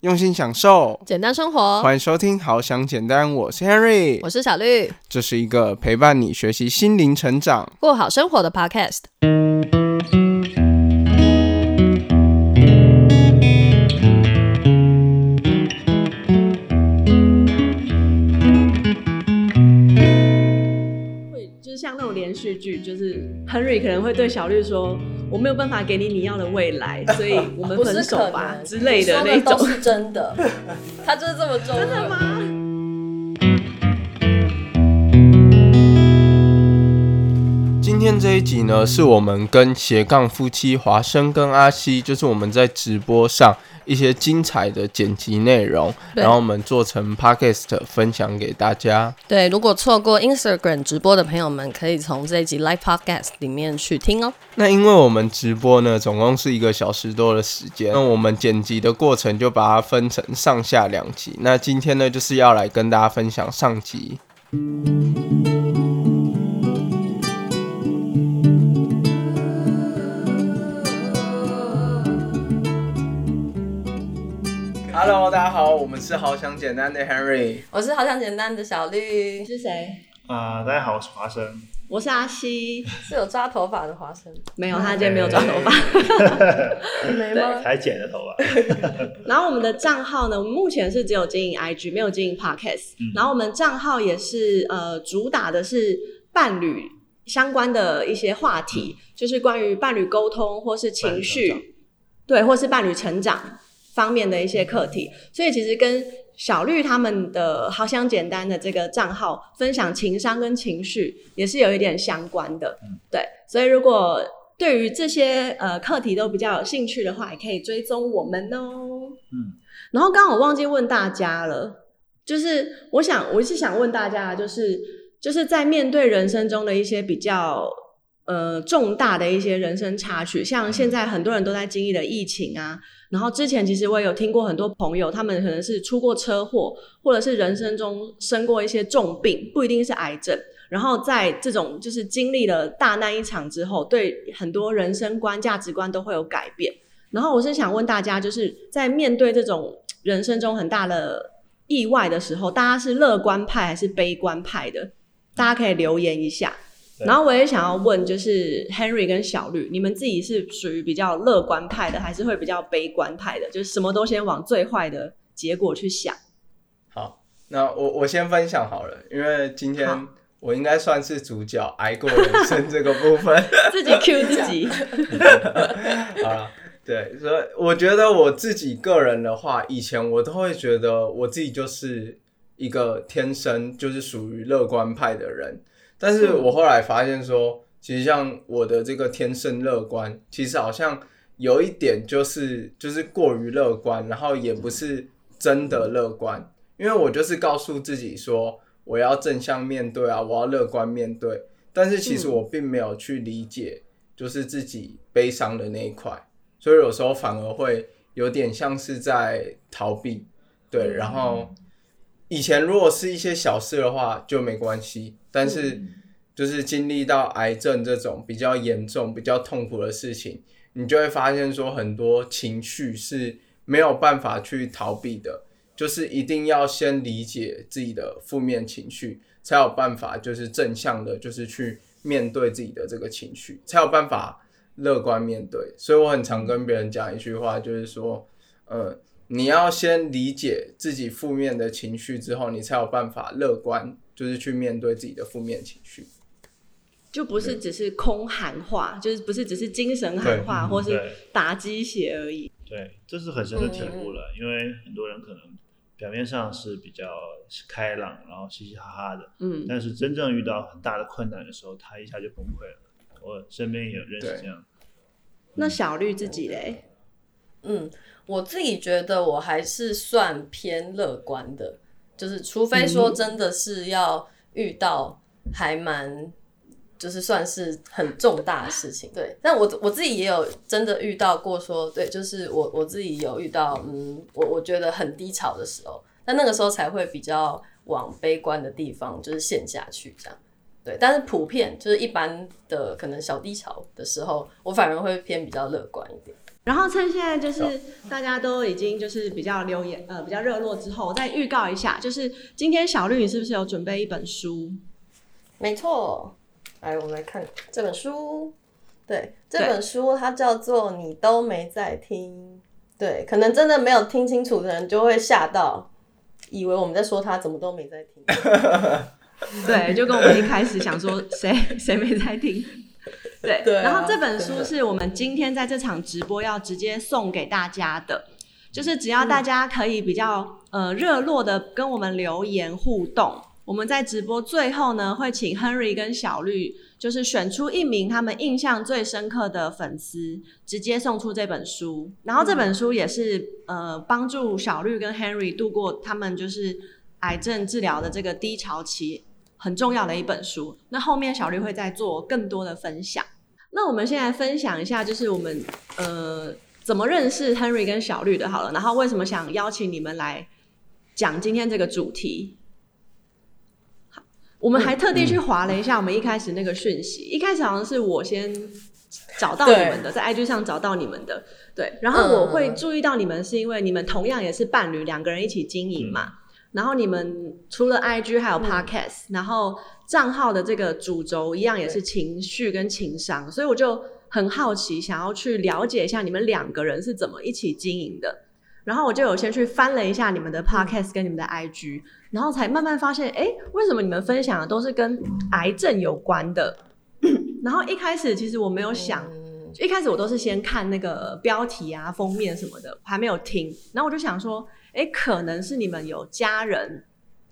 用心享受，简单生活。欢迎收听《好想简单》，我是 Henry，我是小绿。这是一个陪伴你学习心灵成长、过好生活的 Podcast。连续剧，就是 Henry 可能会对小绿说：“我没有办法给你你要的未来，所以我们 分手吧”之类的那种。都是真的，他就是这么做。真的吗？天这一集呢，是我们跟斜杠夫妻华生跟阿西，就是我们在直播上一些精彩的剪辑内容，然后我们做成 podcast 分享给大家。对，如果错过 Instagram 直播的朋友们，可以从这一集 Live Podcast 里面去听哦。那因为我们直播呢，总共是一个小时多的时间，那我们剪辑的过程就把它分成上下两集。那今天呢，就是要来跟大家分享上集。Hello，大家好，我们是好想简单的 Henry。我是好想简单的小绿你，是谁？啊、大家好，我是华生。我是阿西。是有抓头发的华生，没有，他今天没有抓头发。没吗？才剪的头发，然后我们的账号呢，我们目前是只有经营 IG，没有经营 Podcast。然后我们账号也是呃，主打的是伴侣相关的一些话题，就是关于伴侣沟通或是情绪，对，或是伴侣成长方面的一些课题。所以其实跟小绿他们的好想简单的这个账号分享情商跟情绪，也是有一点相关的。对，所以如果对于这些呃课题都比较有兴趣的话，也可以追踪我们哦。嗯，然后刚刚我忘记问大家了，就是我想我是想问大家，就是就是在面对人生中的一些比较呃重大的一些人生插曲，像现在很多人都在经历的疫情啊，然后之前其实我也有听过很多朋友，他们可能是出过车祸，或者是人生中生过一些重病，不一定是癌症。然后在这种就是经历了大难一场之后，对很多人生观、价值观都会有改变。然后我是想问大家，就是在面对这种人生中很大的意外的时候，大家是乐观派还是悲观派的？大家可以留言一下。对然后我也想要问，就是 Henry 跟小绿，你们自己是属于比较乐观派的，还是会比较悲观派的？就是什么都先往最坏的结果去想。好，那我我先分享好了，因为今天我应该算是主角，挨过人生这个部分。自己 Q 自己，好了，对，所以我觉得我自己个人的话，以前我都会觉得我自己就是一个天生就是属于乐观派的人，但是我后来发现说，其实像我的这个天生乐观，其实好像有一点就是就是过于乐观，然后也不是真的乐观，因为我就是告诉自己说我要正向面对啊，我要乐观面对，但是其实我并没有去理解。就是自己悲伤的那一块，所以有时候反而会有点像是在逃避，对。然后以前如果是一些小事的话就没关系，但是就是经历到癌症这种比较严重、比较痛苦的事情，你就会发现说很多情绪是没有办法去逃避的，就是一定要先理解自己的负面情绪，才有办法就是正向的，就是去面对自己的这个情绪，才有办法乐观面对。所以我很常跟别人讲一句话，就是说，呃，你要先理解自己负面的情绪之后，你才有办法乐观，就是去面对自己的负面情绪。就不是只是空喊话，就是不是只是精神喊话，或是打鸡血而已。对，这是很深的体悟了。因为很多人可能表面上是比较开朗，然后嘻嘻哈哈的，嗯，但是真正遇到很大的困难的时候，他一下就崩溃了。我身边也有认识这样，那小绿自己嘞？嗯，我自己觉得我还是算偏乐观的，就是除非说真的是要遇到还蛮。就是算是很重大的事情，对。但我我自己也有真的遇到过说，对，就是我我自己有遇到，嗯，我我觉得很低潮的时候，但那个时候才会比较往悲观的地方就是陷下去这样。对，但是普遍就是一般的可能小低潮的时候，我反而会偏比较乐观一点。然后趁现在就是大家都已经就是比较留言呃比较热络之后，我再预告一下，就是今天小绿你是不是有准备一本书？没错，来我们来看这本书。对，这本书它叫做《你都没在听》。对，可能真的没有听清楚的人就会吓到，以为我们在说他怎么都没在听。对，就跟我们一开始想说谁谁没在听。对，对啊然后这本书是我们今天在这场直播要直接送给大家的，就是只要大家可以比较呃热络的跟我们留言互动，我们在直播最后呢会请 Henry 跟小绿，就是选出一名他们印象最深刻的粉丝，直接送出这本书。然后这本书也是呃帮助小绿跟 Henry 度过他们就是癌症治疗的这个低潮期。很重要的一本书。那后面小绿会再做更多的分享。那我们现在分享一下，就是我们呃怎么认识 Henry 跟小绿的，好了。然后为什么想邀请你们来讲今天这个主题？我们还特地去划了一下我们一开始那个讯息，一开始好像是我先找到你们的，在 IG 上找到你们的，对。然后我会注意到你们，是因为你们同样也是伴侣，两个人一起经营嘛。然后你们除了 IG 还有 Podcast，、然后账号的这个主轴一样也是情绪跟情商，所以我就很好奇，想要去了解一下你们两个人是怎么一起经营的。然后我就有先去翻了一下你们的 Podcast 跟你们的 IG，然后才慢慢发现，哎，为什么你们分享的都是跟癌症有关的？然后一开始其实我没有想，嗯一开始我都是先看那个标题啊、封面什么的，还没有听。然后我就想说，哎，可能是你们有家人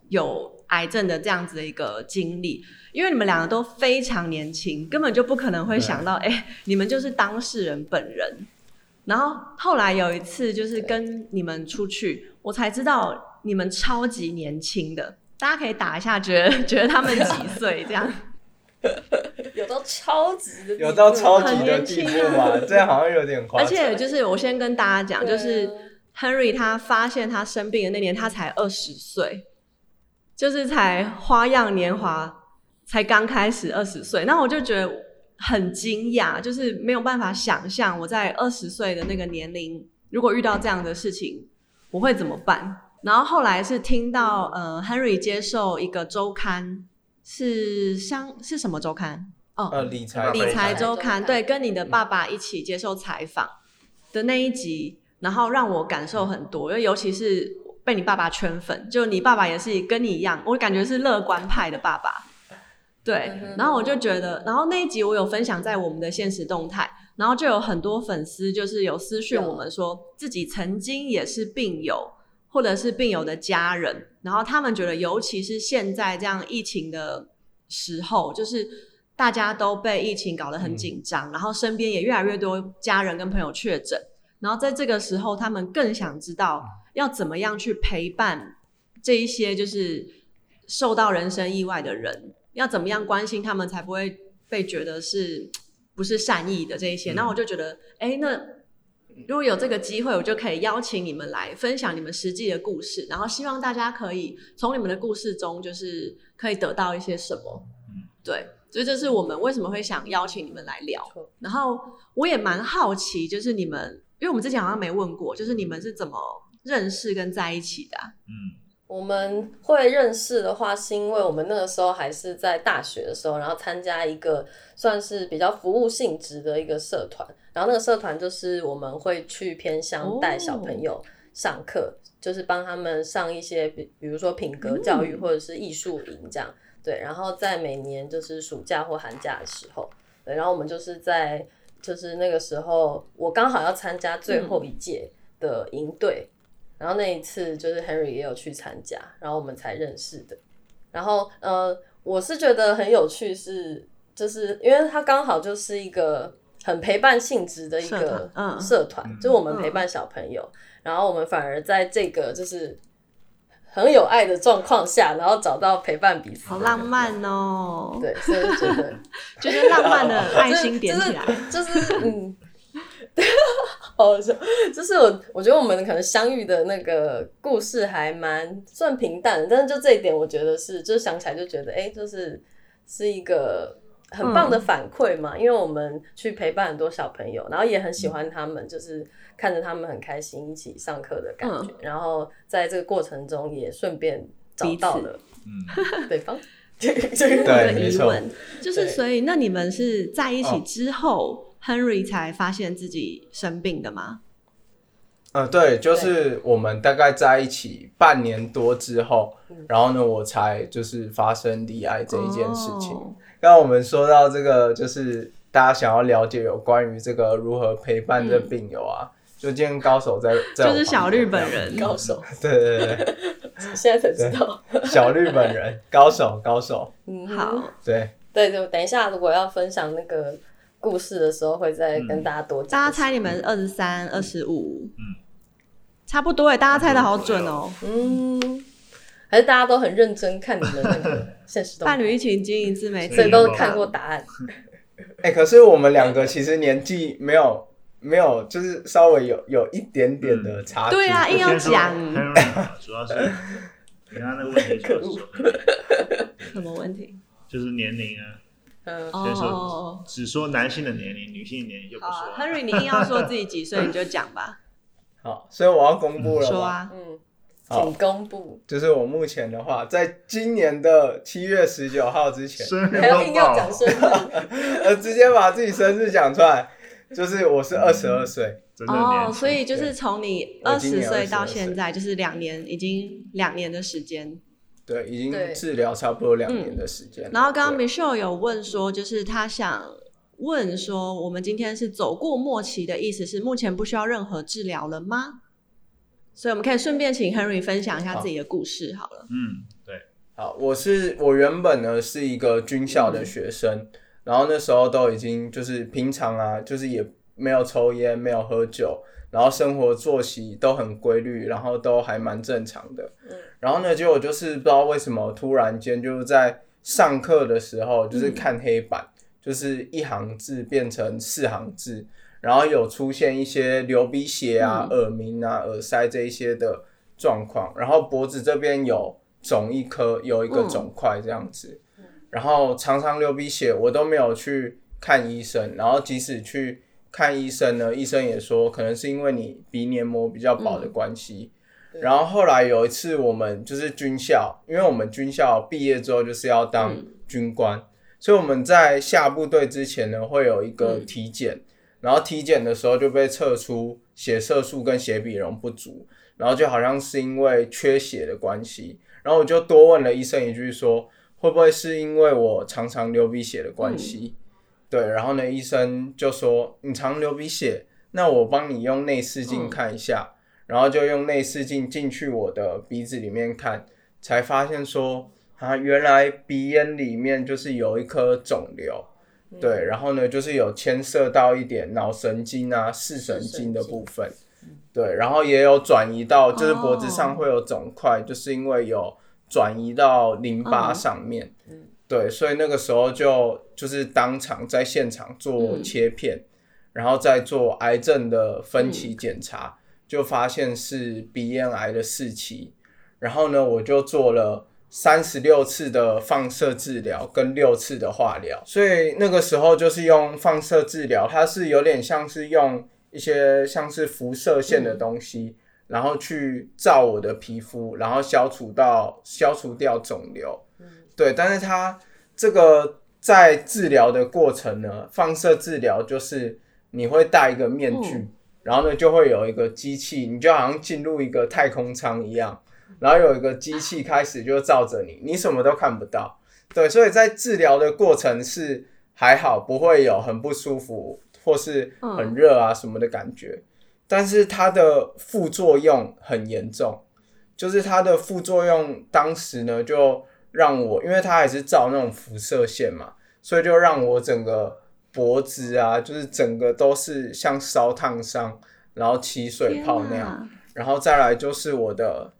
有癌症的这样子的一个经历，因为你们两个都非常年轻，根本就不可能会想到，哎，你们就是当事人本人。然后后来有一次，就是跟你们出去，我才知道你们超级年轻的。大家可以打一下，觉得觉得他们几岁这样？有到超级的，有到超级很的地年轻步吗？这样好像有点夸张而。且就是我先跟大家讲，就是 Henry 他发现他生病的那年，他才二十岁，就是才花样年华，才刚开始二十岁。那我就觉得很惊讶，就是没有办法想象我在二十岁的那个年龄，如果遇到这样的事情，我会怎么办？然后后来是听到呃 Henry 接受一个周刊，是相是什么周刊？哦，呃，理财理财周刊，理财周刊对，跟你的爸爸一起接受采访的那一集，然后让我感受很多，因为尤其是被你爸爸圈粉，就你爸爸也是跟你一样，我感觉是乐观派的爸爸。对然后我就觉得，然后那一集我有分享在我们的现实动态，然后就有很多粉丝就是有私讯我们说，自己曾经也是病友，或者是病友的家人，然后他们觉得，尤其是现在这样疫情的时候，就是大家都被疫情搞得很紧张，然后身边也越来越多家人跟朋友确诊，然后在这个时候，他们更想知道要怎么样去陪伴这一些就是受到人身意外的人，要怎么样关心他们，才不会被觉得是不是善意的这一些。那、我就觉得，哎，那如果有这个机会，我就可以邀请你们来分享你们实际的故事，然后希望大家可以从你们的故事中，就是可以得到一些什么。对，所以这是我们为什么会想邀请你们来聊。然后我也蛮好奇，就是你们，因为我们之前好像没问过，就是你们是怎么认识跟在一起的啊、嗯，我们会认识的话，是因为我们那个时候还是在大学的时候，然后参加一个算是比较服务性质的一个社团，然后那个社团就是我们会去偏乡带小朋友上课，就是帮他们上一些比比如说品格教育或者是艺术营这样，对，然后在每年就是暑假或寒假的时候，对，然后我们就是在就是那个时候，我刚好要参加最后一届的营队。然后那一次就是 Henry 也有去参加，然后我们才认识的。然后呃，我是觉得很有趣是，就是因为他刚好就是一个很陪伴性质的一社个社团，就是我们陪伴小朋友，然后我们反而在这个就是很有爱的状况下，然后找到陪伴彼此，好浪。漫哦！对，所以就觉得 就是浪漫的爱心点起来。就是就是嗯，好好笑。就是我我觉得我们可能相遇的那个故事还蛮算平淡的，但是就这一点，我觉得是就是想起来就觉得，哎、就是是一个很棒的反馈嘛，因为我们去陪伴很多小朋友，然后也很喜欢他们，就是看着他们很开心一起上课的感觉，然后在这个过程中也顺便找到了嗯，对方。这对个没错疑问。就是，所以那你们是在一起哦。之后、h e n r y 才发现自己生病的吗？嗯，对，就是我们大概在一起半年多之后，然后呢，我才就是发生离癌这一件事情。哦刚刚我们说到这个，就是大家想要了解有关于这个如何陪伴这病友啊，就今天高手在，在就是小绿本，人，高手，对对对。对，现在才知道。小绿本人，高手高手，嗯，好，对，对对，等一下如果要分享那个故事的时候，会再跟大家多讲。大家猜你们二十三、二十五，嗯，差不多哎，大家猜的好准哦。嗯，还是大家都很认真看你们那个 现实动态伴侣一起经营自媒体，所以都看过答案。哎、可是我们两个其实年纪没有没有，就是稍微有有一点点的差距。对啊硬要讲主要是你刚刚那个问题就是什么问题？就是年龄啊，嗯，哦，只说男性的年龄，女性的年龄就不说。，Henry，你硬要说自己几岁，你就讲吧，好，所以我要公布了吗？说啊，嗯，好请公布，就是我目前的话，在今年的七月十九号之前，生日还要硬要报讲生日，呃，直接把自己生日讲出来，就是我是二十二岁，哦，所以就是从你二十岁到22现在，就是两年，已经两年的时间。对，已经治疗差不多两年的时间了、然后刚刚 Michelle 有问说，就是他想问说，我们今天是走过末期的意思是目前不需要任何治疗了吗？所以我们可以顺便请 Henry 分享一下自己的故事好了。嗯，对，好，我是我原本呢是一个军校的学生，然后那时候都已经就是平常啊，就是也没有抽烟，没有喝酒，然后生活作息都很规律，然后都还蛮正常的。然后呢，结果就是不知道为什么突然间就是在上课的时候，就是看黑板，就是一行字变成四行字，然后有出现一些流鼻血啊、耳鸣啊、耳塞这一些的状况，然后脖子这边有肿一颗，有一个肿块这样子，然后常常流鼻血，我都没有去看医生，然后即使去看医生呢，医生也说可能是因为你鼻黏膜比较薄的关系。然后后来有一次，我们就是军校，因为我们军校毕业之后就是要当军官，所以我们在下部队之前呢，会有一个体检，然后体检的时候就被测出血色素跟血比容不足，然后就好像是因为缺血的关系，然后我就多问了医生一句说，会不会是因为我常常流鼻血的关系？对，然后呢，医生就说你常流鼻血，那我帮你用内视镜看一下。然后就用内视镜进去我的鼻子里面看，才发现说啊，原来鼻咽里面就是有一颗肿瘤，对，然后呢，就是有牵涉到一点脑神经啊、视神经的部分，对，然后也有转移到就是脖子上会有肿块，就是因为有转移到淋巴上面，对，所以那个时候就就是当场在现场做切片，然后再做癌症的分期检查。就发现是鼻咽癌的四期，然后呢，我就做了三十六次的放射治疗跟六次的化疗，所以那个时候就是用放射治疗，它是有点像是用一些像是辐射线的东西，然后去照我的皮肤，然后消除到消除掉肿瘤，对，但是它这个在治疗的过程呢，放射治疗就是你会戴一个面具。然后呢，就会有一个机器，你就好像进入一个太空舱一样，然后有一个机器开始就照着你，你什么都看不到。对，所以在治疗的过程是还好，不会有很不舒服或是很热啊什么的感觉。但是它的副作用很严重，就是它的副作用当时呢就让我，因为它还是照那种辐射线嘛，所以就让我整个。脖子啊，就是整个都是像烧烫伤，然后起水泡那样，然后再来就是我的，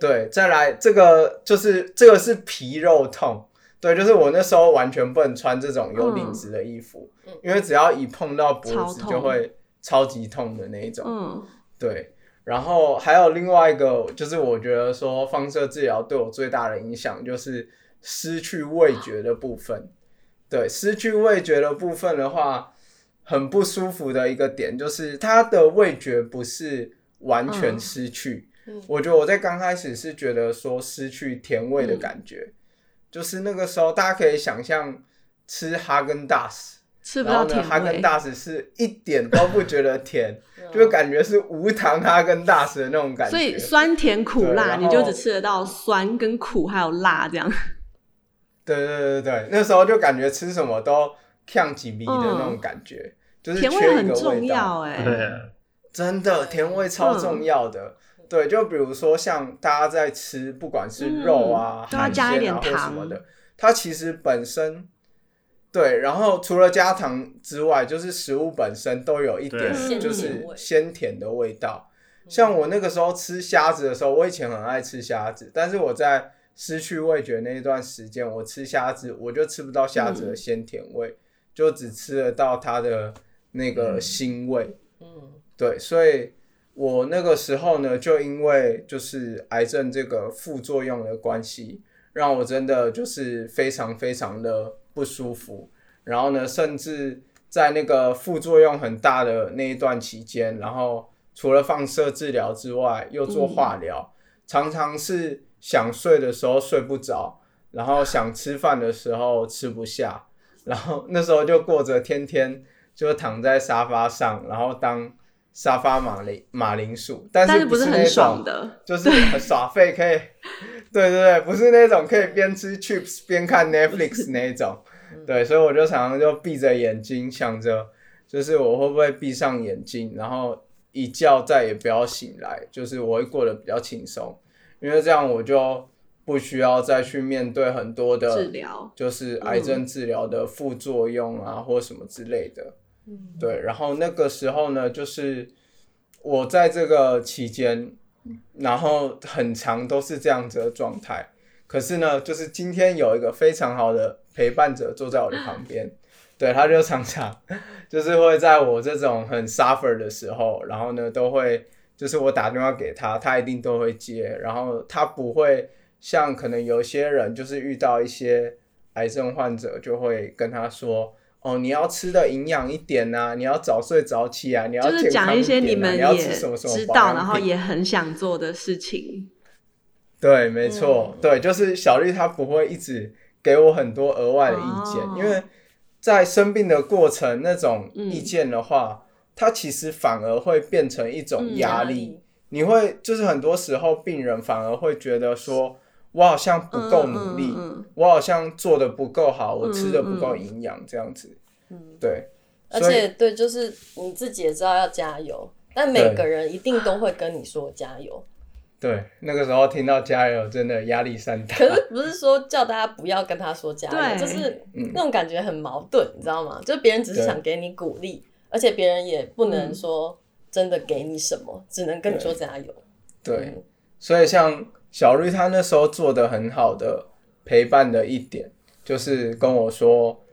对，再来这个就是这个是皮肉痛，对，就是我那时候完全不能穿这种有领子的衣服，嗯、因为只要一碰到脖子就会超级痛的那一种，嗯，对。然后还有另外一个，就是我觉得说放射治疗对我最大的影响就是失去味觉的部分。对，失去味觉的部分的话，很不舒服的一个点就是它的味觉不是完全失去。嗯我觉得我在刚开始是觉得说失去甜味的感觉，就是那个时候大家可以想象吃哈根达斯，吃不然后呢，到甜味。哈根达斯是一点都不觉得甜，就感觉是无糖哈根达斯的那种感觉。所以酸甜苦辣，你就只吃得到酸跟苦还有辣这样。对对对对对，那时候就感觉吃什么都呛几米的那种感觉，就是甜缺一个很重味道要哎、对啊，真的甜味超重要的。对，就比如说像大家在吃，不管是肉啊、嗯都要海加一点鲜啊或什糖么的，它其实本身对，然后除了加糖之外，就是食物本身都有一点就是鲜甜味鲜甜的味道。像我那个时候吃虾子的时候，我以前很爱吃虾子，但是我在失去味觉那一段时间，我吃虾子我就吃不到虾子的鲜甜味，就只吃得到它的那个腥味。嗯对，所以我那个时候呢，就因为就是癌症这个副作用的关系，让我真的就是非常非常的不舒服。然后呢，甚至在那个副作用很大的那一段期间，然后除了放射治疗之外，又做化疗，常常是想睡的时候睡不着，然后想吃饭的时候吃不下，然后那时候就过着天天就躺在沙发上，然后当沙发马铃马铃薯，但是不是那很爽种的。就是很耍废，可以，对对对，不是那种可以边吃 chips 边看 Netflix 那一种，对，所以我就常常就闭着眼睛想着，就是我会不会闭上眼睛，然后一觉再也不要醒来，就是我会过得比较轻松，因为这样我就不需要再去面对很多治的，疗，就是癌症治疗的副作用啊，或什么之类的。对，然后那个时候呢，就是我在这个期间，然后很长都是这样子的状态。可是呢，就是今天有一个非常好的陪伴者坐在我的旁边，对，他就常常就是会在我这种很 suffer 的时候，然后呢都会就是我打电话给他，他一定都会接，然后他不会像可能有些人就是遇到一些癌症患者就会跟他说。哦，你要吃的营养一点呐、你要早睡早起啊，你要就是讲一些你们也知道，然后也很想做的事情。对，没错，嗯对，就是小绿她不会一直给我很多额外的意见，哦因为在生病的过程，那种嗯意见的话，它其实反而会变成一种嗯压力。你会就是很多时候病人反而会觉得说，我好像不够努力，嗯嗯嗯我好像做的不够好，我吃的不够营养，这样子。嗯，对，而且对，就是你自己也知道要加油，但每个人一定都会跟你说加油。对，那个时候听到加油，真的压力山大。可是不是说叫大家不要跟他说加油，就是嗯那种感觉很矛盾，你知道吗？就是别人只是想给你鼓励，而且别人也不能嗯说真的给你什么，只能跟你说加油。对，嗯所以像小绿他那时候做的很好的陪伴的一点，就是跟我说，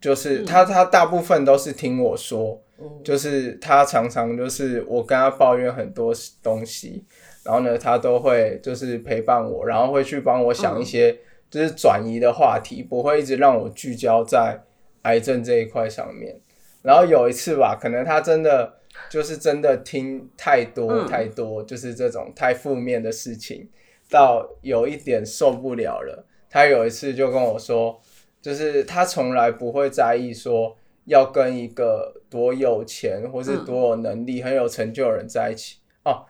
就是他他大部分都是听我说，嗯就是他常常就是我跟他抱怨很多东西，然后呢，他都会就是陪伴我，然后会去帮我想一些就是转移的话题，不会一直让我聚焦在癌症这一块上面。然后有一次吧，可能他真的就是真的听太多嗯。太多，就是这种太负面的事情，到有一点受不了了。他有一次就跟我说，就是他从来不会在意说要跟一个多有钱或是多有能力、很有成就的人在一起哦。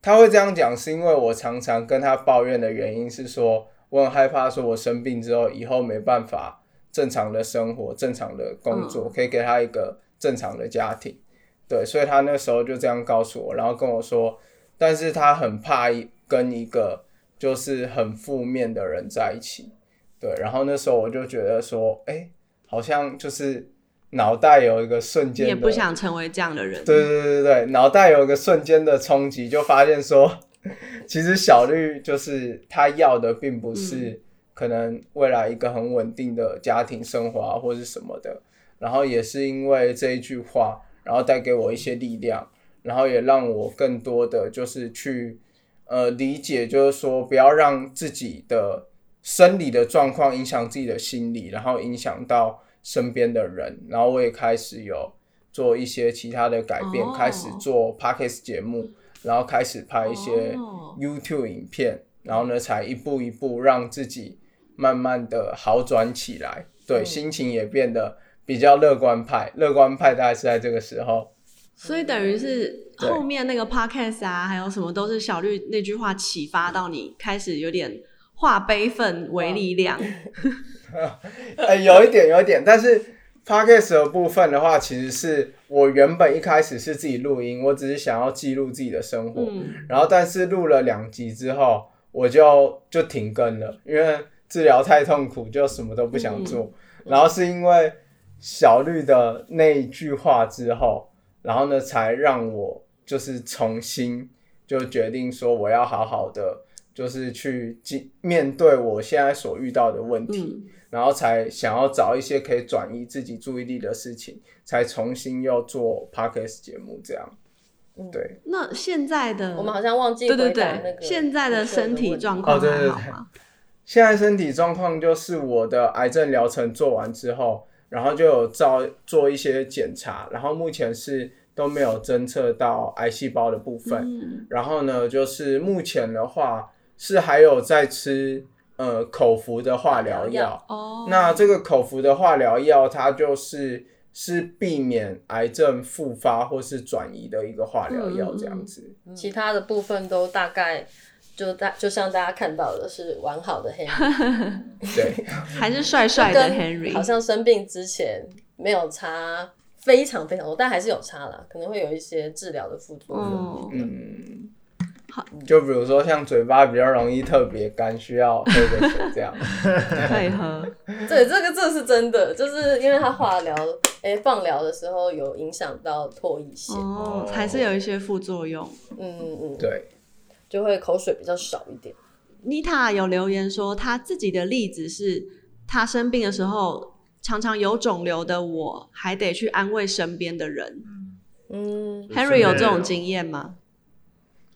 他会这样讲，是因为我常常跟他抱怨的原因是说，我很害怕说我生病之后以后没办法正常的生活、正常的工作，可以给他一个正常的家庭。对，所以他那时候就这样告诉我，然后跟我说，但是他很怕一跟一个就是很负面的人在一起。对，然后那时候我就觉得说，哎、好像就是脑袋有一个瞬间的，也不想成为这样的人。对对对对对，脑袋有一个瞬间的冲击，就发现说，其实小绿就是他要的，并不是可能未来一个很稳定的家庭生活啊，或是什么的。然后也是因为这一句话，然后带给我一些力量，然后也让我更多的就是去呃理解，就是说不要让自己的生理的状况影响自己的心理，然后影响到身边的人，然后我也开始有做一些其他的改变，哦。开始做 podcast 节目，然后开始拍一些哦。YouTube 影片，然后呢，才一步一步让自己慢慢的好转起来，对，嗯心情也变得比较乐观派。乐观派大概是在这个时候，所以等于是后面那个 podcast 啊，还有什么都是小绿那句话启发到你，开始有点化悲愤为力量。呃，有一点，有一点，但是 podcast 的部分的话，其实是我原本一开始是自己录音，我只是想要记录自己的生活，嗯，然后但是录了两集之后，我就就停更了，因为治疗太痛苦，就什么都不想做。然后是因为小绿的那一句话之后，然后呢，才让我就是重新就决定说，我要好好的就是去经面对我现在所遇到的问题。嗯然后才想要找一些可以转移自己注意力的事情，才重新又做 podcast 节目这样。嗯对，那现在的我们好像忘记对对对，现在的身体状哦况对对对还好吗？现在身体状况就是我的癌症疗程做完之后，然后就有照做一些检查，然后目前是都没有侦测到癌细胞的部分。嗯然后呢，就是目前的话是还有在吃呃口服的化疗化疗药。哦，那这个口服的化疗药，它就是是避免癌症复发或是转移的一个化疗药，这样子。其他的部分都大概就大就像大家看到的是完好的 Henry，对，还是帅帅的跟 Henry，好像生病之前没有差非常非常多，但还是有差啦，可能会有一些治疗的副作用。哦，嗯。好，就比如说像嘴巴比较容易特别干，需要喝个水这样。可以喝。对，这个这是真的，就是因为他化疗，哎、放疗的时候有影响到唾液腺，哦，还是有一些副作用。嗯嗯嗯，对，就会口水比较少一点。妮塔有留言说，她自己的例子是，她生病的时候，常常有肿瘤的我，还得去安慰身边的人。嗯，Henry 有这种经验吗？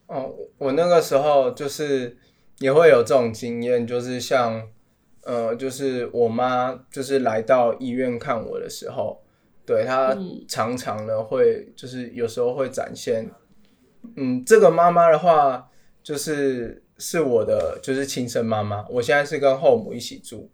哦，我那个时候就是也会有这种经验，就是像呃，就是我妈就是来到医院看我的时候，对她嗯常常呢会就是有时候会展现，嗯，这个妈妈的话就是是我的就是亲生妈妈，我现在是跟后母一起住，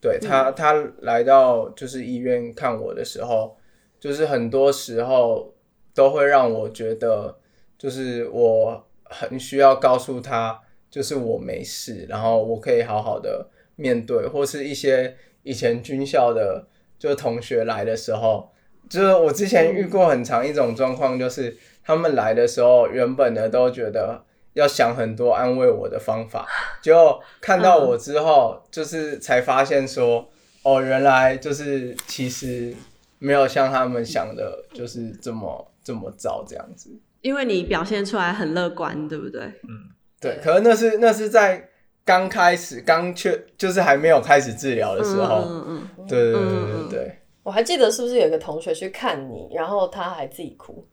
对她她来到就是医院看我的时候，就是很多时候都会让我觉得，就是我很需要告诉她，就是我没事，然后我可以好好的面对，或是一些以前军校的就同学来的时候，就是我之前遇过很长一种状况，就是他们来的时候，原本呢都觉得要想很多安慰我的方法，结果看到我之后，就是才发现说，哦，原来就是其实没有像他们想的，就是这么这么糟这样子。因为你表现出来很乐观，对不对？嗯，对可是那是那是在刚开始刚确就是还没有开始治疗的时候，嗯嗯嗯对对对对对。对。我还记得是不是有一个同学去看你，然后他还自己哭，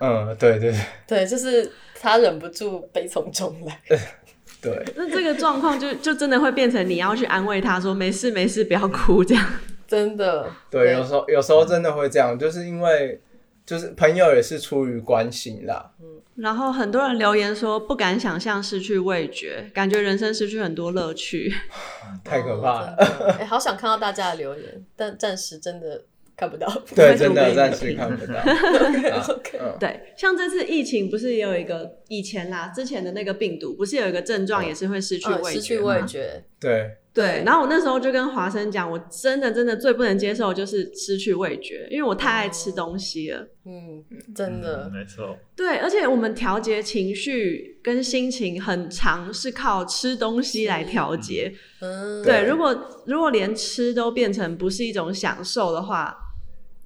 嗯，对对对。对，就是他忍不住悲从中来。对，嗯。那这个状况就就真的会变成你要去安慰他说没事没事，不要哭这样。真的，对，有时候有时候真的会这样，就是因为就是朋友也是出于关心啦，嗯然后很多人留言说不敢想象失去味觉，感觉人生失去很多乐趣。太可怕了。哎、好想看到大家的留言，但暂时真的看不到。对，真的暂时看不到。啊 OK，嗯，对，像这次疫情不是也有一个以前啦，之前的那个病毒不是有一个症状也是会失去嗯，味失去觉吗？味觉，对，对，然后我那时候就跟华生讲，我真的真的最不能接受就是失去味觉，因为我太爱吃东西了。嗯，真的嗯，没错，对，而且我们调节情绪跟心情很长是靠吃东西来调节。嗯，对，如果如果连吃都变成不是一种享受的话，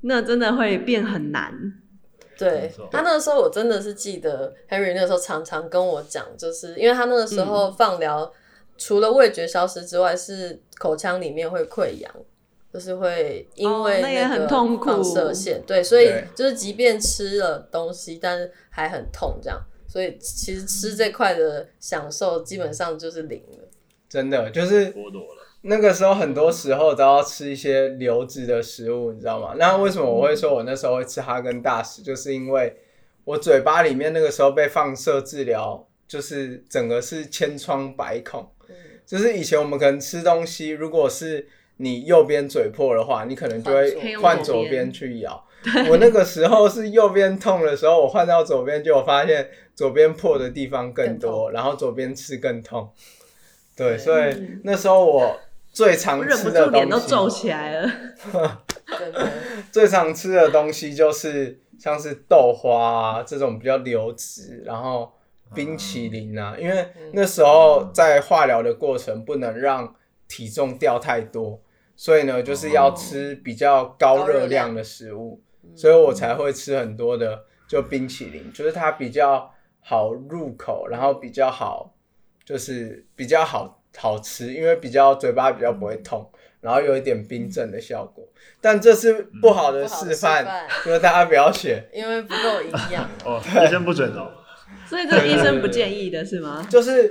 那真的会变很难。对他那个时候，我真的是记得 Henry 那个时候常常跟我讲，就是因为他那个时候放疗，除了味觉消失之外，是口腔里面会溃疡，就是会因为哦那也很个痛苦放射线，对，所以就是即便吃了东西，但是还很痛这样，所以其实吃这块的享受基本上就是零了。真的就是剥夺了。那个时候很多时候都要吃一些流质的食物，你知道吗？那为什么我会说我那时候会吃哈根达斯，就是因为我嘴巴里面那个时候被放射治疗，就是整个是千疮百孔。就是以前我们可能吃东西，如果是你右边嘴破的话，你可能就会换左边去咬。我那个时候是右边痛的时候，我换到左边，就我发现左边破的地方更多，然后左边吃更痛。对，所以那时候我最常吃的东西，脸都皱起来了。最常吃的东西就是像是豆花啊这种比较流质，然后冰淇淋啊，因为那时候在化疗的过程不能让体重掉太多，所以呢就是要吃比较高热量的食物，所以我才会吃很多的就冰淇淋，就是它比较好入口，然后比较好。就是比较好好吃，因为比较嘴巴比较不会痛，然后有一点冰镇的效果。但这是不好的示范，就是大家不要选，因为不够营养。哦，医生不准哦。所以这个医生不建议的是吗？就是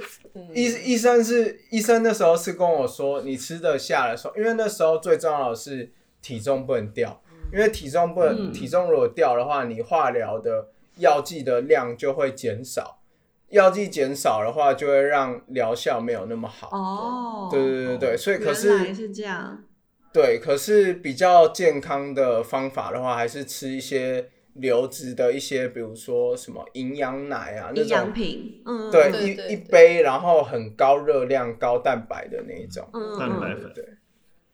医医生是医生那时候是跟我说，你吃得下的时候，因为那时候最重要的是体重不能掉，因为体重不能体重如果掉的话，你化疗的药剂的量就会减少。药剂减少的话，就会让疗效没有那么好。哦，对对对对所以可是是这样。对，可是比较健康的方法的话，还是吃一些流质的一些，比如说什么营养奶啊，营养品。嗯，对，一一杯，然后很高热量、高蛋白的那一种。嗯，蛋白粉。对，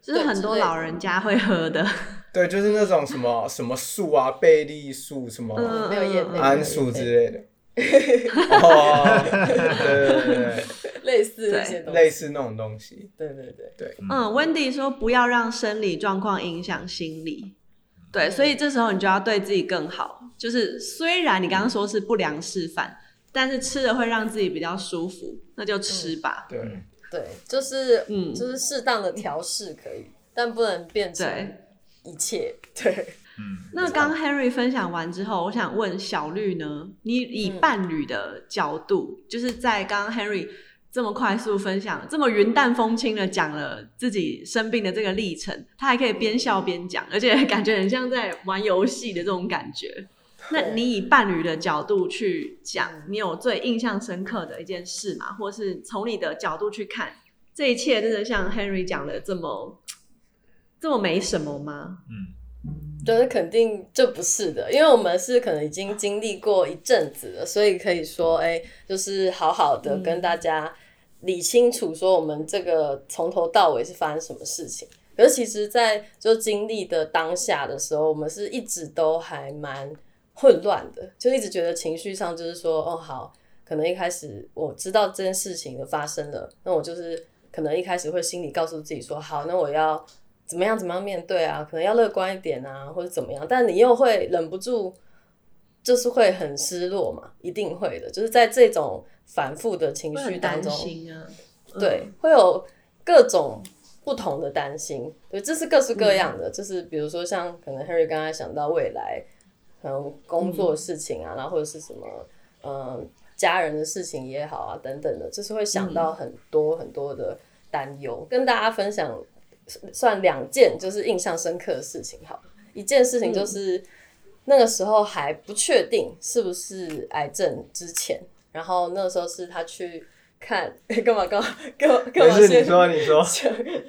就是很多老人家会喝的。对，就是那种什么什么素啊，贝利素什么，没有叶安素之类的。哦，对对对，类似那些东西，类似那种东西，对对对对。嗯，Wendy 说不要让生理状况影响心理，对，所以这时候你就要对自己更好。就是虽然你刚刚说是不良示范，但是吃的会让自己比较舒服，那就吃吧。对对，就是嗯，就是适当的调试可以，但不能变成一切。对。那刚 Henry 分享完之后，我想问小绿呢？你以伴侣的角度，就是在刚刚 Henry 这么快速分享、这么云淡风轻的讲了自己生病的这个历程，他还可以边笑边讲，而且感觉很像在玩游戏的这种感觉。那你以伴侣的角度去讲，你有最印象深刻的一件事吗？或是从你的角度去看，这一切真的像 Henry 讲的这么这么没什么吗？嗯。觉得肯定这不是的，因为我们是可能已经经历过一阵子了，所以可以说，哎，就是好好的跟大家理清楚，说我们这个从头到尾是发生什么事情。可是其实，在就经历的当下的时候，我们是一直都还蛮混乱的，就一直觉得情绪上就是说，哦，好，可能一开始我知道这件事情的发生了，那我就是可能一开始会心里告诉自己说，好，那我要。怎么样？怎么样面对啊？可能要乐观一点啊，或者怎么样？但你又会忍不住，就是会很失落嘛，一定会的。就是在这种反复的情绪当中，对，会有各种不同的担心。对，这是各式各样的。就是比如说，像可能 Harry 刚才想到未来，可能工作事情啊，然后或者是什么，嗯，家人的事情也好啊，等等的，就是会想到很多很多的担忧，跟大家分享。算两件就是印象深刻的事情，好，一件事情就是那个时候还不确定是不是癌症之前，然后那个时候是他去看，干嘛干嘛干嘛干嘛？先你说你说，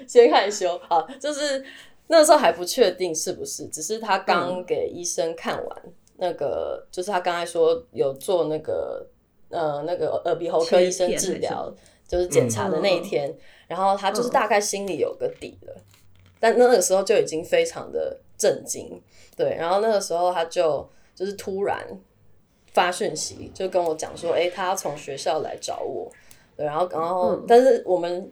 先害羞好，就是那个时候还不确定是不是，只是他刚给医生看完那个，就是他刚才说有做那个呃那个耳鼻喉科医生治疗，就是检查的那一天。然后他就是大概心里有个底了，但那个时候就已经非常的震惊，对。然后那个时候他就就是突然发讯息，就跟我讲说，哎，他要从学校来找我，对。然后，然后，但是我们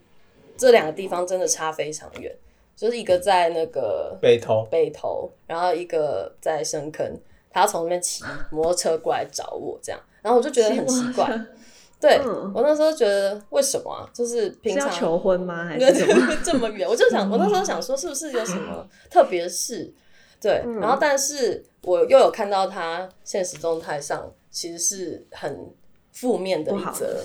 这两个地方真的差非常远，就是一个在那个北头，北头，然后一个在深坑，他要从那边骑摩托车过来找我，这样。然后我就觉得很奇 怪。对我那时候觉得为什么啊？就是平常求婚吗？还是 这么远？我就想，我那时候想说，是不是有什么特别事？对，然后但是我又有看到他现实状态上其实是很负面的一则，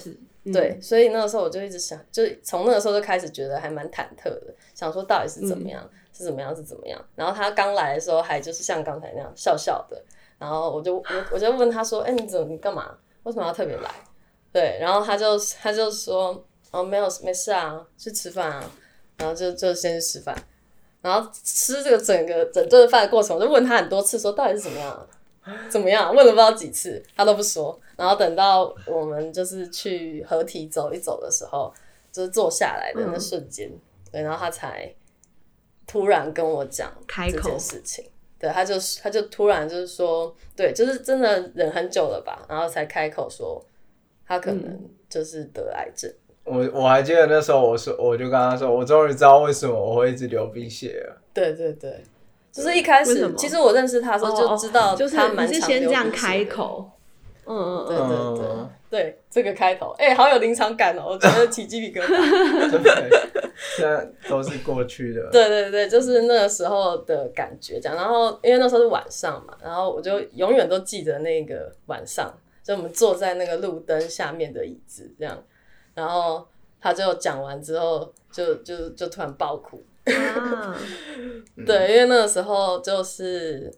对，所以那个时候我就一直想，就是从那个时候就开始觉得还蛮忐忑的，想说到底是怎么样，是怎么样，是怎么样。然后他刚来的时候还就是像刚才那样笑笑的，然后我就我我就问他说：“哎、你怎么你干嘛？为什么要特别来？”对，然后他就他就说：“哦，没有没事啊，去吃饭啊。”然后就就先去吃饭，然后吃这个整个整顿饭的过程，我就问他很多次说到底是怎么样啊、怎么样？问了不知道几次，他都不说。然后等到我们就是去合体走一走的时候，就是坐下来的那瞬间，对，然后他才突然跟我讲这件事情。对，他就他就突然就是说，对，就是真的忍很久了吧，然后才开口说他可能就是得癌症。我我还记得那时候，我说我就跟他说，我终于知道为什么我会一直流鼻血了。对对对，就是一开始为什么，其实我认识他的时候就知道哦就是他蛮你是常先这样鼻血的开口，嗯嗯对嗯，对对、嗯对，这个开头，哎、好有临场感哦，我觉得起鸡皮疙瘩。对，现在都是过去的。对对对，就是那个时候的感觉这样。然后因为那时候是晚上嘛，然后我就永远都记得那个晚上，就我们坐在那个路灯下面的椅子这样，然后他就讲完之后，就就就突然爆哭。啊，对，因为那个时候就是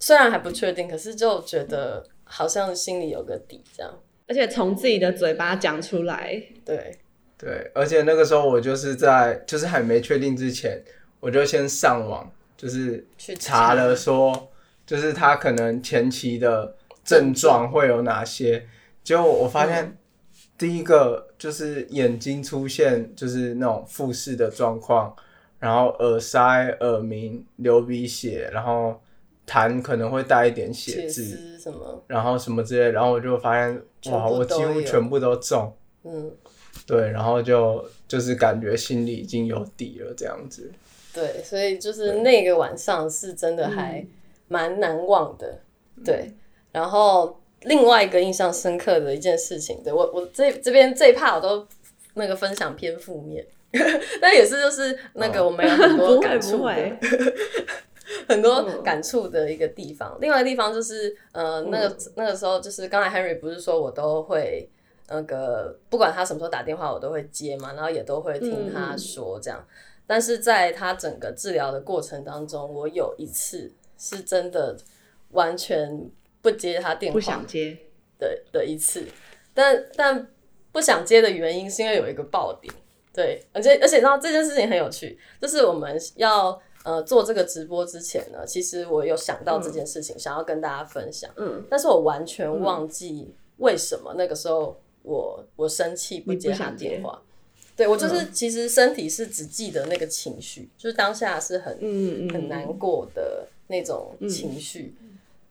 虽然还不确定，可是就觉得好像心里有个底这样。而且从自己的嘴巴讲出来，对，对，而且那个时候我就是在就是还没确定之前，我就先上网，就是去查了说，就是他可能前期的症状会有哪些。结果我发现第一个就是眼睛出现就是那种复视的状况，然后耳塞、耳鸣、流鼻血，然后痰可能会带一点血血渍，丝什么，然后什么之类，然后我就发现哇，我几乎全部都中。嗯，对，然后就就是感觉心里已经有底了，这样子。对，所以就是那个晚上是真的还蛮难忘的。对，然后另外一个印象深刻的一件事情，对我我这这边这一 part 我都那个分享偏负面，但也是就是那个我们有很多感触的不会，很多感触的一个地方。另外一个地方就是，呃，那个那个时候就是刚才 Henry 不是说我都会那个不管他什么时候打电话我都会接嘛，然后也都会听他说这样。但是在他整个治疗的过程当中，我有一次是真的完全不接他电话，不想接，的的一次，但但不想接的原因是因为有一个爆点，对，而且而且然后这件事情很有趣，就是我们要呃做这个直播之前呢，其实我有想到这件事情，想要跟大家分享，嗯，但是我完全忘记为什么那个时候我我生气不接他电话。对我就是，其实身体是只记得那个情绪，就是当下是很很难过的那种情绪，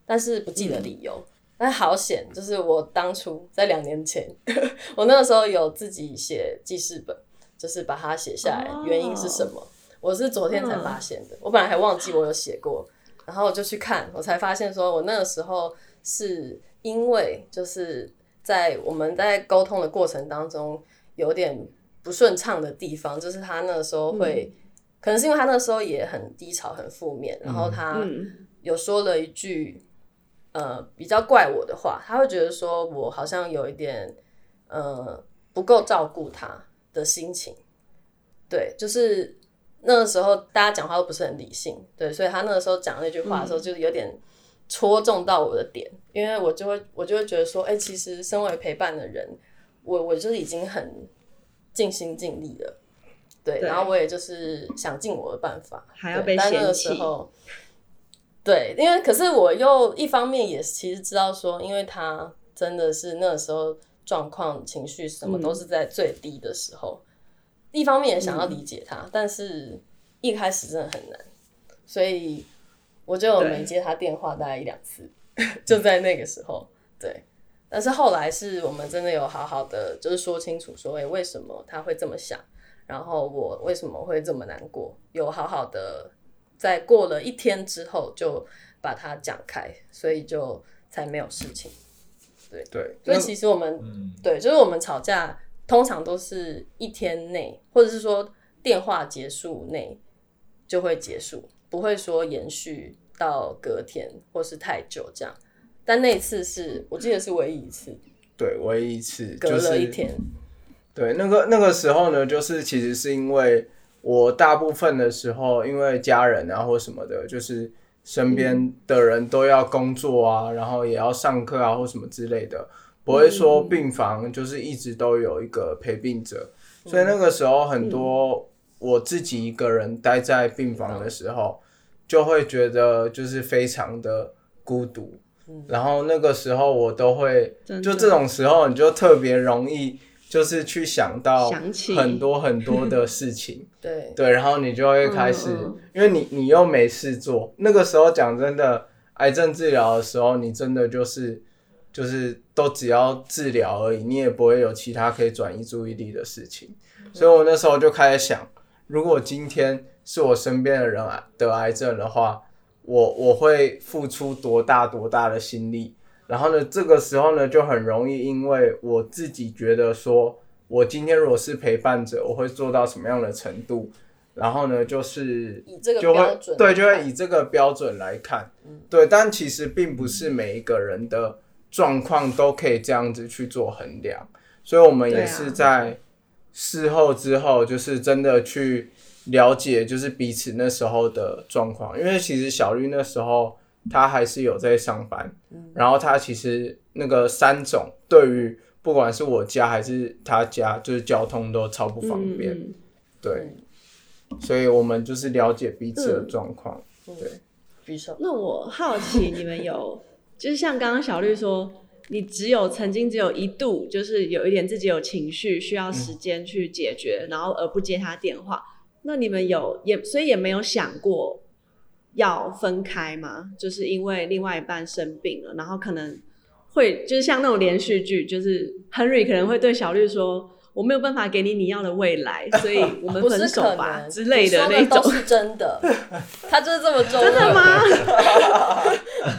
但是不记得理由。但好险，就是我当初在两年前，我那个时候有自己写记事本，就是把它写下来，哦原因是什么？我是昨天才发现的，我本来还忘记我有写过，然后我就去看，我才发现说我那个时候是因为就是在我们在沟通的过程当中有点不顺畅的地方，就是他那个时候会，可能是因为他那时候也很低潮、很负面，然后他嗯。有说了一句呃比较怪我的话，他会觉得说我好像有一点呃不够照顾他的心情，对，就是那个时候大家讲话都不是很理性，对，所以他那个时候讲那句话的时候，就是有点戳中到我的点，因为我就会我就会觉得说，哎、其实身为陪伴的人，我我就是已经很尽心尽力了。对，然后我也就是想尽我的办法，还。要被对但那个时候，对，因为可是我又一方面也其实知道说，因为他真的是那时候状况、情绪什么都是在最低的时候，一方面也想要理解他，但是一开始真的很难，所以我就没接他电话大概一两次，就在那个时候，对。但是后来是我们真的有好好的，就是说清楚说，哎、为什么他会这么想，然后我为什么会这么难过，有好好的在过了一天之后就把它讲开，所以就才没有事情。对对，所以其实我们嗯，对，就是我们吵架通常都是一天内，或者是说电话结束内就会结束，不会说延续到隔天或是太久这样。但那一次是我记得是唯一一次，对，唯一一次隔就是了一天，对，那个那个时候呢，就是其实是因为我大部分的时候，因为家人啊或什么的，就是身边的人都要工作啊，然后也要上课啊或什么之类的，不会说病房就是一直都有一个陪病者，所以那个时候很多我自己一个人待在病房的时候，就会觉得就是非常的孤独。然后那个时候我都会，就这种时候你就特别容易，就是去想到很多很多的事情，对，对，然后你就会开始，因为你你又没事做，那个时候讲真的，癌症治疗的时候，你真的就是就是都只要治疗而已，你也不会有其他可以转移注意力的事情，所以我那时候就开始想，如果今天是我身边的人癌得癌症的话，我我会付出多大多大的心力，然后呢，这个时候呢就很容易，因为我自己觉得说，我今天如果是陪伴者，我会做到什么样的程度，然后呢，就是以这个就标准会对，就会以这个标准来看，对，但其实并不是每一个人的状况都可以这样子去做衡量，所以我们也是在事后之后，就是真的去了解，就是彼此那时候的状况，因为其实小绿那时候他还是有在上班，然后他其实那个三种对于不管是我家还是他家，就是交通都超不方便，嗯对，所以我们就是了解彼此的状况，对。举手。那我好奇你们有，就是像刚刚小绿说，你只有曾经只有一度，就是有一点自己有情绪，需要时间去解决，然后而不接他电话。那你们有也所以也没有想过要分开吗？就是因为另外一半生病了，然后可能会就是像那种连续剧，就是 Henry 可能会对小绿说。我没有办法给你你要的未来，所以我们分手吧之类的那种。的都是真的，他就是这么做真的二？吗？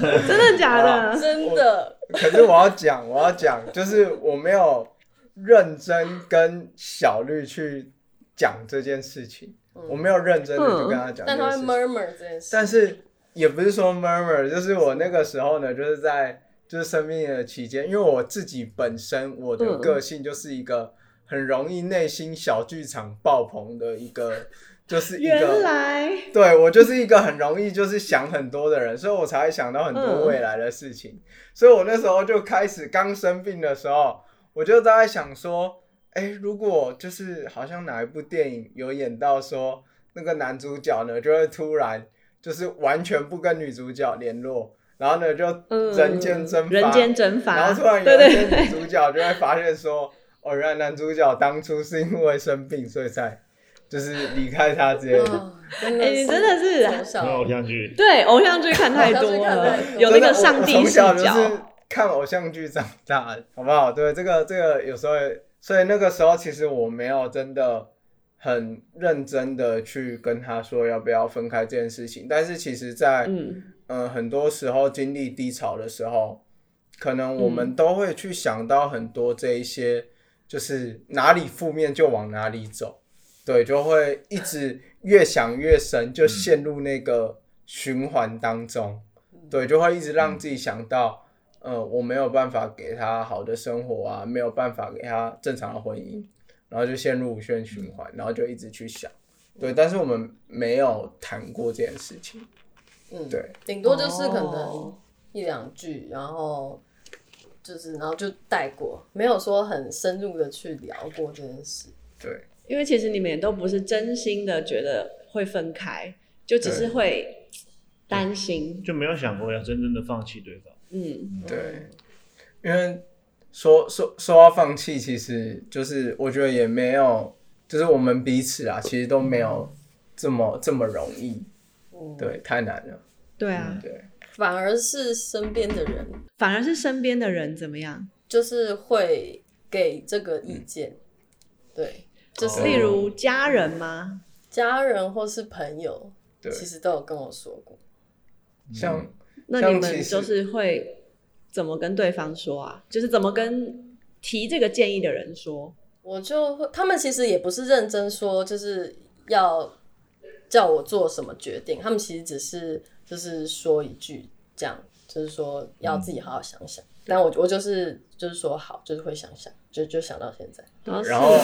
真的假的？真的，可是我要讲，我要讲，就是我没有认真跟小绿去讲这件事情，我没有认真的就跟他讲这但他会 murmur 这件事。但是也不是说 murmur，就是我那个时候呢，就是在就是生病的期间，因为我自己本身我的嗯个性就是一个很容易内心小剧场爆棚的一个，就是一原个。来对我就是一个很容易就是想很多的人，所以我才会想到很多嗯未来的事情。所以我那时候就开始刚生病的时候，我就在想说，哎、如果就是好像哪一部电影有演到说那个男主角呢，就会突然就是完全不跟女主角联络，然后呢就嗯人间蒸发，人间蒸发，然后突然有对一天对女主角就会发现说，哦，原来男主角当初是因为生病，所以才就是离开他之类的。哎、你真的是偶像剧，对偶像剧看太多了有那个上帝视我从小就是角。看偶像剧长大，好不好？对，这个这个有时候也，所以那个时候其实我没有真的很认真的去跟他说要不要分开这件事情，但是其实在，嗯。嗯、很多时候经历低潮的时候，可能我嗯。们都会去想到很多这一些，就是哪里负面就往哪里走，对，就会一直越想越深，就陷入那个循环当中，对，就会一直让自己想到，呃，我没有办法给他好的生活啊，没有办法给他正常的婚姻，然后就陷入无限循环，然后就一直去想，对，但是我们没有谈过这件事情，嗯，对，顶多就是可能哦一两句，然后就是然后就带过，没有说很深入的去聊过这件事。对。因为其实你们也都不是真心的觉得会分开，就只是会担心。就没有想过要真正的放弃对方。嗯，对，因为说说说要放弃，其实就是我觉得也没有，就是我们彼此啊，其实都没有这么这么容易，嗯，对，太难了，对啊，对，反而是身边的人反而是身边的人怎么样？就是会给这个意见，对，就是哦例如家人吗？家人或是朋友，对。其实都有跟我说过。像那你们就是会怎么跟对方说啊？就是怎么跟提这个建议的人说？我就会，他们其实也不是认真说，就是要叫我做什么决定，他们其实只是就是说一句这样，就是说要自己好好想想。但我我就是就是说好，就是会想想，就就想到现在。然后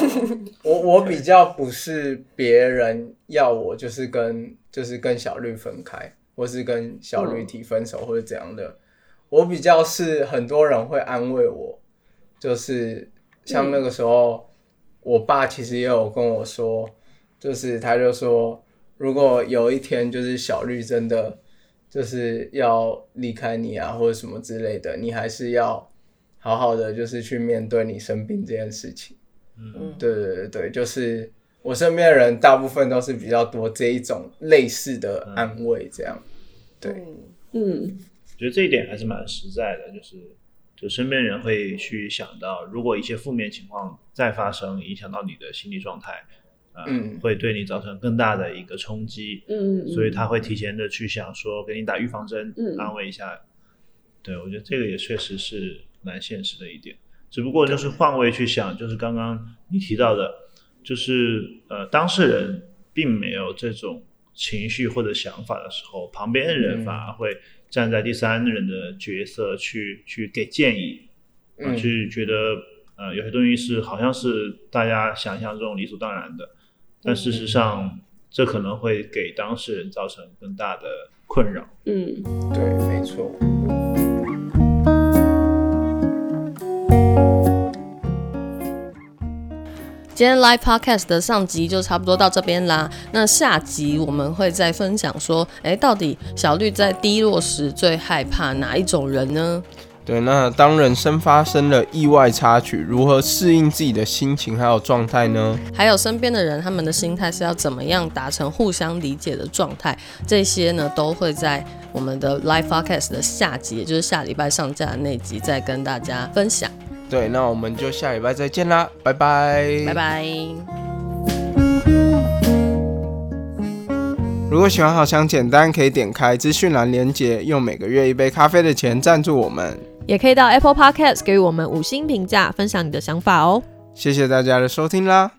我我比较不是别人要我就是跟就是跟小绿分开，或是跟小绿提分手或者怎样的，我比较是很多人会安慰我，就是像那个时候，我爸其实也有跟我说，就是他就说，如果有一天就是小绿真的就是要离开你啊，或者什么之类的，你还是要好好的就是去面对你生病这件事情。嗯，对对对对，就是我身边的人大部分都是比较多这一种类似的安慰，这样。对，嗯，我觉得这一点还是蛮实在的，就是就身边人会去想到，如果一些负面情况再发生，影响到你的心理状态，呃，嗯会对你造成更大的一个冲击，嗯，所以他会提前的去想说，给你打预防针，嗯安慰一下。对，我觉得这个也确实是蛮现实的一点。只不过就是换位去想，就是刚刚你提到的，就是呃，当事人并没有这种情绪或者想法的时候，旁边的人嗯反而会站在第三人的角色去去给建议，去觉得呃有些东西是好像是大家想象中理所当然的，但事实上这可能会给当事人造成更大的困扰。嗯，对，没错。今天 live podcast 的上集就差不多到这边啦。那下集我们会再分享说，哎，到底小绿在低落时最害怕哪一种人呢？对，那当人生发生了意外插曲，如何适应自己的心情还有状态呢？还有身边的人，他们的心态是要怎么样达成互相理解的状态？这些呢，都会在我们的 live podcast 的下集，也就是下礼拜上架的那集，再跟大家分享。对，那我们就下礼拜再见啦，拜拜，拜。拜。如果喜欢好想简单，可以点开资讯栏连接，用每个月一杯咖啡的钱赞助我们。也可以到 Apple Podcast 给予我们五星评价，分享你的想法哦。谢谢大家的收听啦。